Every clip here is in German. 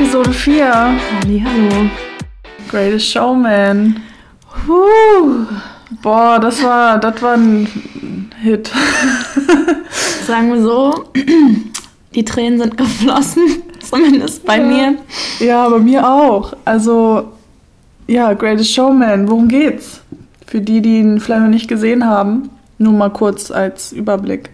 Episode 4. Halli, hallo. Greatest Showman. Huh. Boah, das war, das war ein Hit. Sagen wir so, die Tränen sind geflossen, zumindest bei Ja. mir. Ja, bei mir auch. Also, ja, Greatest Showman. Worum geht's? Für die, die ihn vielleicht noch nicht gesehen haben, nur mal kurz als Überblick.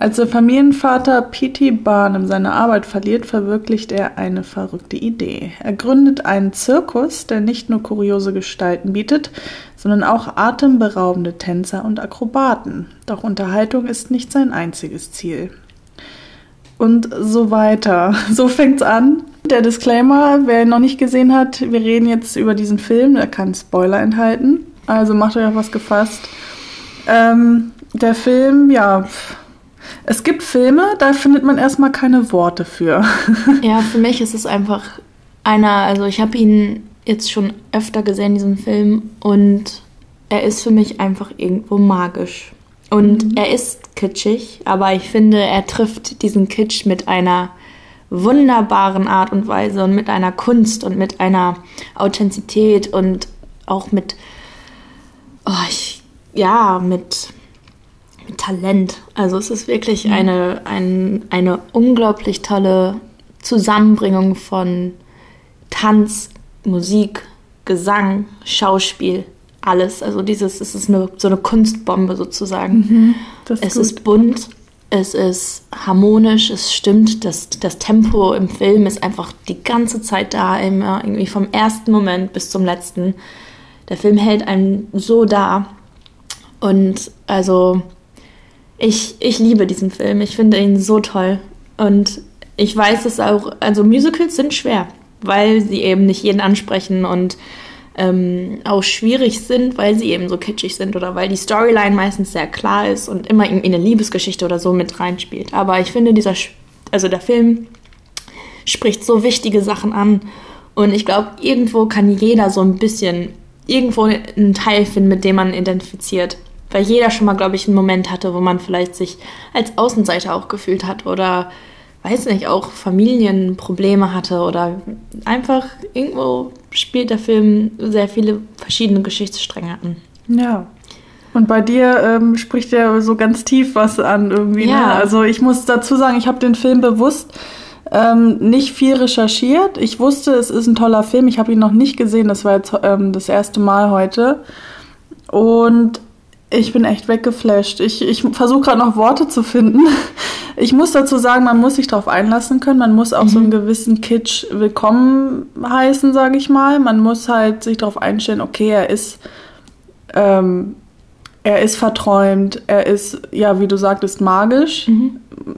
Als der Familienvater P.T. Barnum seine Arbeit verliert, verwirklicht er eine verrückte Idee. Er gründet einen Zirkus, der nicht nur kuriose Gestalten bietet, sondern auch atemberaubende Tänzer und Akrobaten. Doch Unterhaltung ist nicht sein einziges Ziel und so weiter. So fängt's an. Der Disclaimer, wer ihn noch nicht gesehen hat, wir reden jetzt über diesen Film, der kann Spoiler enthalten. Also macht euch auf was gefasst. Ähm, der Film, ja, pf, es gibt Filme, da findet man erstmal keine Worte für. Ja, für mich ist es einfach einer, also ich habe ihn jetzt schon öfter gesehen, diesen Film, und er ist für mich einfach irgendwo magisch. Und er ist kitschig, aber ich finde, er trifft diesen Kitsch mit einer wunderbaren Art und Weise und mit einer Kunst und mit einer Authentizität und auch mit, oh, ich, ja, mit, mit Talent. Also es ist wirklich eine, ein, eine unglaublich tolle Zusammenbringung von Tanz, Musik, Gesang, Schauspiel, alles. Also dieses, es ist eine, so eine Kunstbombe sozusagen. Das Es gut. ist bunt, es ist harmonisch, es stimmt, das, das Tempo im Film ist einfach die ganze Zeit da, immer irgendwie vom ersten Moment bis zum letzten. Der Film hält einen so da. Und also, ich, ich liebe diesen Film, ich finde ihn so toll. Und ich weiß es auch, also Musicals sind schwer, weil sie eben nicht jeden ansprechen und ähm, auch schwierig sind, weil sie eben so kitschig sind oder weil die Storyline meistens sehr klar ist und immer irgendwie eine Liebesgeschichte oder so mit reinspielt. Aber ich finde, dieser, also der Film spricht so wichtige Sachen an und ich glaube, irgendwo kann jeder so ein bisschen irgendwo einen Teil finden, mit dem man identifiziert. Weil jeder schon mal, glaube ich, einen Moment hatte, wo man vielleicht sich als Außenseiter auch gefühlt hat oder weiß nicht, auch Familienprobleme hatte oder einfach irgendwo spielt der Film sehr viele verschiedene Geschichtsstränge an. Ja. Und bei dir ähm, spricht ja so ganz tief was an irgendwie. Ne? Ja. Also ich muss dazu sagen, ich habe den Film bewusst ähm, nicht viel recherchiert. Ich wusste, es ist ein toller Film. Ich habe ihn noch nicht gesehen. Das war jetzt ähm, das erste Mal heute. Und ich bin echt weggeflasht. Ich, ich versuche gerade noch Worte zu finden. Ich muss dazu sagen, man muss sich darauf einlassen können. Man muss auch so einen gewissen Kitsch willkommen heißen, sage ich mal. Man muss halt sich darauf einstellen, okay, er ist ähm, er ist verträumt, er ist, ja, wie du sagtest, magisch.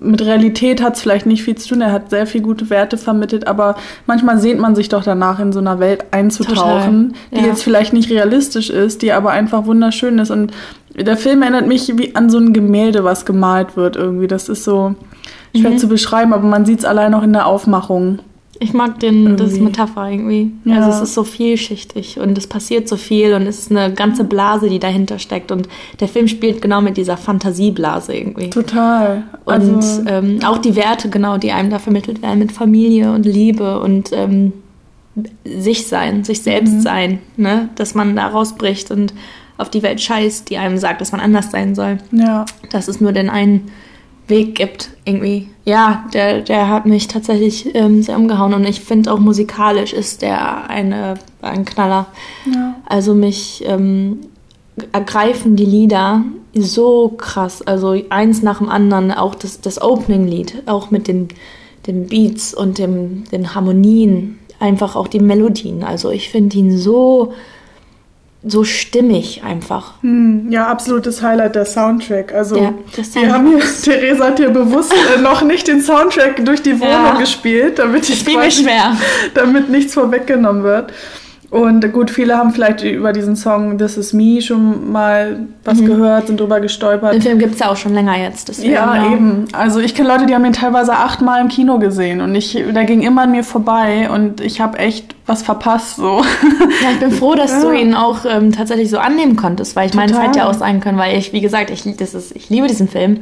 Mit Realität hat es vielleicht nicht viel zu tun, er hat sehr viel gute Werte vermittelt, aber manchmal sehnt man sich doch danach, in so einer Welt einzutauchen, Total, die ja. jetzt vielleicht nicht realistisch ist, die aber einfach wunderschön ist. Und der Film erinnert mich wie an so ein Gemälde, was gemalt wird irgendwie. Das ist so schwer zu beschreiben, aber man sieht es allein auch in der Aufmachung. Ich mag den, das Irgendwie. Metapher irgendwie. Ja. Also es ist so vielschichtig und es passiert so viel und es ist eine ganze Blase, die dahinter steckt. Und der Film spielt genau mit dieser Fantasieblase irgendwie. Total. Und Also, ähm, auch die Werte, genau, die einem da vermittelt werden mit Familie und Liebe und ähm, sich sein, sich selbst Mhm. sein, ne? dass man da rausbricht und auf die Welt scheißt, die einem sagt, dass man anders sein soll. ja. Dass es nur den einen Weg gibt, irgendwie. Ja, der, der hat mich tatsächlich ähm, sehr umgehauen und ich finde auch musikalisch ist der eine, ein Knaller. Ja. Also mich ähm, ergreifen die Lieder so krass. Also eins nach dem anderen, auch das, das Opening-Lied, auch mit den, den Beats und dem, den Harmonien, einfach auch die Melodien. Also ich finde ihn so, so stimmig einfach. Hm, ja, absolutes Highlight der Soundtrack. Also Ja, wir haben hier, Theresa hat hier bewusst äh, noch nicht den Soundtrack durch die Wohnung Ja. gespielt, damit ich mir schwer. damit nichts vorweggenommen wird. Und gut, viele haben vielleicht über diesen Song This Is Me schon mal was gehört, sind drüber gestolpert. Den Film gibt es ja auch schon länger jetzt. Deswegen, Ja, eben. Also ich kenne Leute, die haben ihn teilweise achtmal im Kino gesehen und ich, der ging immer an mir vorbei und ich habe echt was verpasst so. Ja, ich bin froh, dass Ja. du ihn auch ähm, tatsächlich so annehmen konntest, weil ich meine, es hätte ja auch sein können, weil ich, wie gesagt, ich, das ist, ich liebe diesen Film.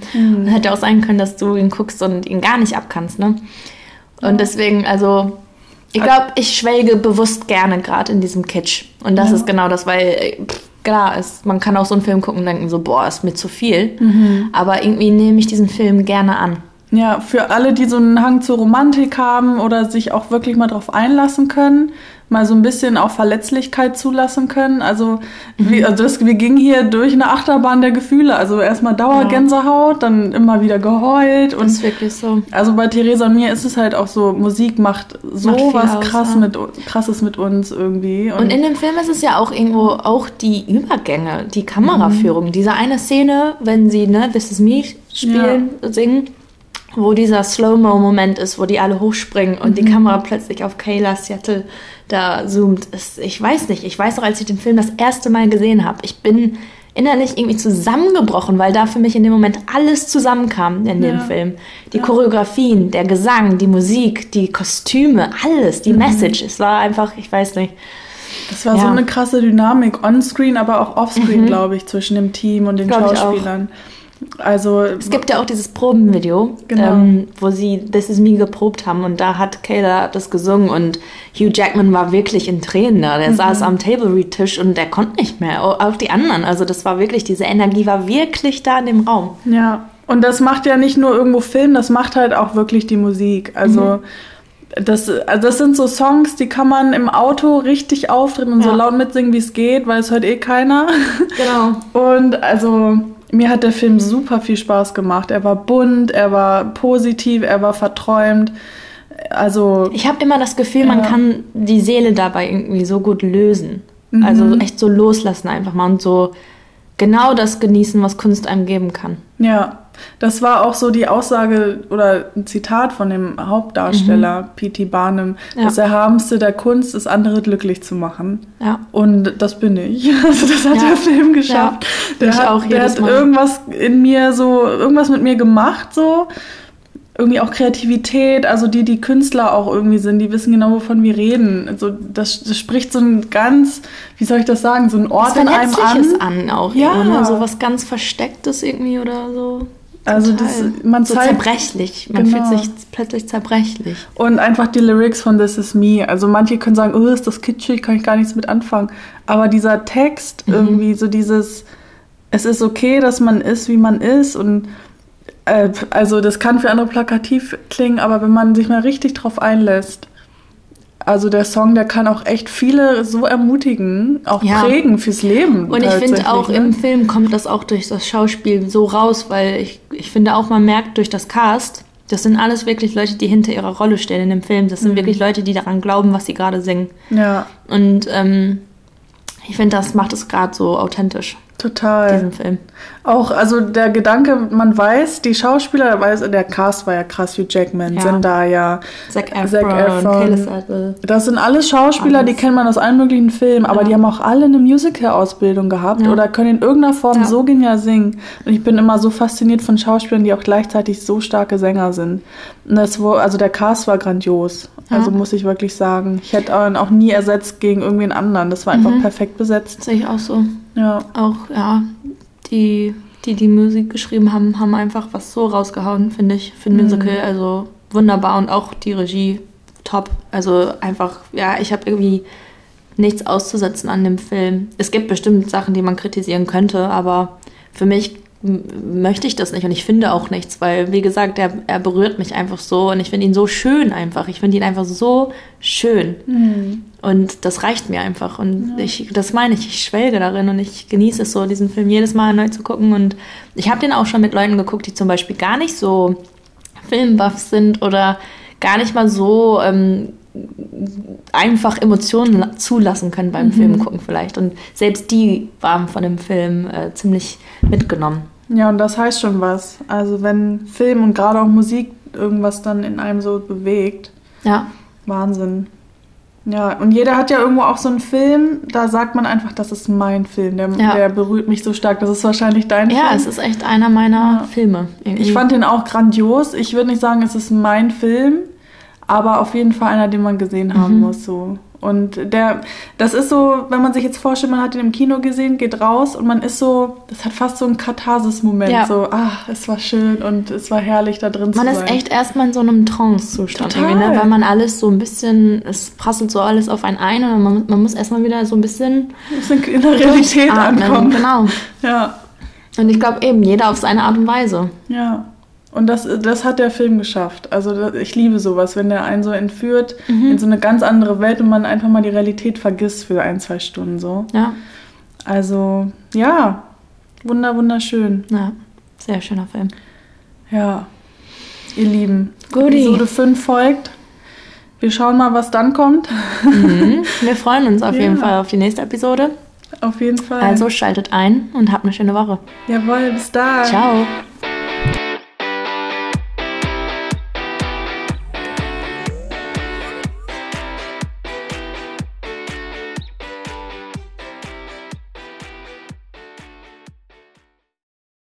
Es hätte auch sein können, dass du ihn guckst und ihn gar nicht abkannst, ne? Und deswegen, also, Ich glaube, ich schwelge bewusst gerne gerade in diesem Kitsch. Und das Ja. ist genau das, weil äh, pff, klar, es, man kann auch so einen Film gucken und denken so, boah, ist mir zu viel. Mhm. Aber irgendwie nehme ich diesen Film gerne an. Ja, für alle, die so einen Hang zur Romantik haben oder sich auch wirklich mal drauf einlassen können, mal so ein bisschen auch Verletzlichkeit zulassen können. Also, wie, also das, wir gingen hier durch eine Achterbahn der Gefühle. Also erstmal Dauergänsehaut, dann immer wieder geheult Das und ist wirklich so. also bei Theresa und mir ist es halt auch so, Musik macht so Macht was aus, krass ja. mit, krasses mit uns irgendwie. Und in dem Film ist es ja auch irgendwo auch die Übergänge, die Kameraführung. Mhm. Diese eine Szene, wenn sie ne, This Is Me spielen, singen, wo dieser Slow-Mo-Moment ist, wo die alle hochspringen und Mhm. die Kamera plötzlich auf Kayla Seattle da zoomt. Ist, ich weiß nicht. Ich weiß noch, als ich den Film das erste Mal gesehen habe, ich bin innerlich irgendwie zusammengebrochen, weil da für mich in dem Moment alles zusammenkam in dem Ja. Film. Die Choreografien, der Gesang, die Musik, die Kostüme, alles, Mhm. die Message. Es war einfach, ich weiß nicht. Das war so Ja. eine krasse Dynamik on-screen, aber auch off-screen, glaube ich, zwischen dem Team und den Mhm. Glaub ich auch. Also Es gibt ja auch dieses Probenvideo, Genau. ähm, wo sie This Is Me geprobt haben und da hat Kayla das gesungen und Hugh Jackman war wirklich in Tränen da. Mhm. Der saß am Table Read Tisch und der konnte nicht mehr, au- auch die anderen. Also das war wirklich, diese Energie war wirklich da in dem Raum. Ja, und das macht ja nicht nur irgendwo Film, das macht halt auch wirklich die Musik. Also, das, also das sind so Songs, die kann man im Auto richtig auftreten und so Ja. laut mitsingen, wie es geht, weil es hört eh keiner. Genau. Und also, mir hat der Film super viel Spaß gemacht. Er war bunt, er war positiv, er war verträumt. Also, Ich habe immer das Gefühl, man Ja. kann die Seele dabei irgendwie so gut lösen. Mhm. Also echt so loslassen einfach mal und so genau das genießen, was Kunst einem geben kann. ja, das war auch so die Aussage oder ein Zitat von dem Hauptdarsteller, P.T. Barnum. Ja. Das Erhabenste der Kunst ist, andere glücklich zu machen. Ja. Und das bin ich. Also das hat Ja. der Film geschafft. Der hat, auch der hat irgendwas in mir so, irgendwas mit mir gemacht so. Irgendwie auch Kreativität, also die, die Künstler auch irgendwie sind, die wissen genau, wovon wir reden. Also das, das spricht so ein ganz, wie soll ich das sagen, so ein Ort in einem an. an, auch. Ja. Ja. Ne? So was ganz Verstecktes irgendwie oder so. Also das, man so zeigt zerbrechlich. Man Genau. fühlt sich plötzlich zerbrechlich. und einfach die Lyrics von This Is Me. Also manche können sagen, oh, ist das kitschig, kann ich gar nichts mit anfangen. Aber dieser Text Mhm. irgendwie so dieses, es ist okay, dass man ist, wie man ist und äh, also das kann für andere plakativ klingen, aber wenn man sich mal richtig drauf einlässt, also der Song, der kann auch echt viele so ermutigen, auch Ja. prägen fürs Leben. Und ich finde auch ne? im Film kommt das auch durch das Schauspiel so raus, weil ich, ich finde auch, man merkt durch das Cast, das sind alles wirklich Leute, die hinter ihrer Rolle stehen in dem Film. Das sind wirklich Leute, die daran glauben, was sie gerade singen. Ja, Und ähm, ich finde, das macht es gerade so authentisch, total. diesen Film. Auch, also der Gedanke, man weiß, die Schauspieler, weiß, der Cast war ja krass, Hugh Jackman, Ja. Zendaya, Zac Efron, Zac Efron. Das sind alles Schauspieler, Alles. die kennt man aus allen möglichen Filmen, aber Ja. die haben auch alle eine Musical-Ausbildung gehabt Ja. oder können in irgendeiner Form so genial singen. Und ich bin immer so fasziniert von Schauspielern, die auch gleichzeitig so starke Sänger sind. Und das, also der Cast war grandios. Also muss ich wirklich sagen. Ich hätte ihn auch nie ersetzt gegen irgendwen anderen. Das war einfach Mhm. perfekt besetzt. Sehe ich auch so. Ja. Auch, ja, die, die die Musik geschrieben haben, haben einfach was so rausgehauen, finde ich, für ein Mhm. Musical. Also wunderbar und auch die Regie top. Also einfach, ja, ich habe irgendwie nichts auszusetzen an dem Film. Es gibt bestimmt Sachen, die man kritisieren könnte, aber für mich möchte ich das nicht und ich finde auch nichts, weil, wie gesagt, er, er berührt mich einfach so und ich finde ihn so schön einfach. Ich finde ihn einfach so schön. Und das reicht mir einfach. Und ich, das meine ich, ich schwelge darin und ich genieße es so, diesen Film jedes Mal neu zu gucken. Und ich habe den auch schon mit Leuten geguckt, die zum Beispiel gar nicht so Filmbuffs sind oder gar nicht mal so ähm, einfach Emotionen la- zulassen können beim Film gucken vielleicht. Und selbst die waren von dem Film äh, ziemlich mitgenommen. Ja, und das heißt schon was. Also wenn Film und gerade auch Musik irgendwas dann in einem so bewegt, Ja, Wahnsinn. Ja, und jeder hat ja irgendwo auch so einen Film, da sagt man einfach, das ist mein Film, der, Ja. der berührt mich so stark. Das ist wahrscheinlich dein ja, Film. es ist echt einer meiner Ja. Filme. irgendwie. ich fand den auch grandios. Ich würde nicht sagen, es ist mein Film, aber auf jeden Fall einer, den man gesehen haben Mhm. muss. So. Und der, das ist so, wenn man sich jetzt vorstellt, man hat ihn im Kino gesehen, geht raus und man ist so, das hat fast so einen Katharsis-Moment. Ja. So, ach, es war schön und es war herrlich, da drin Man zu ist sein. echt erstmal in so einem Trance-Zustand, irgendwie, ne? weil man alles so ein bisschen, es prasselt so alles auf einen ein und man, man muss erstmal wieder so ein bisschen muss in der Realität atmen. ankommen. Genau. Ja, Und ich glaube eben, jeder auf seine Art und Weise. ja. Und das, das hat der Film geschafft. Also ich liebe sowas, wenn der einen so entführt Mhm. in so eine ganz andere Welt und man einfach mal die Realität vergisst für ein, zwei Stunden so. Ja, Also, ja, wunder, wunderschön. ja. sehr schöner Film. Ja, ihr Lieben. Guti. Episode 5 folgt. Wir schauen mal, was dann kommt. Mhm. Wir freuen uns auf Ja. jeden Fall auf die nächste Episode. Auf jeden Fall. Also schaltet ein und habt eine schöne Woche. Jawohl, bis dann. Ciao.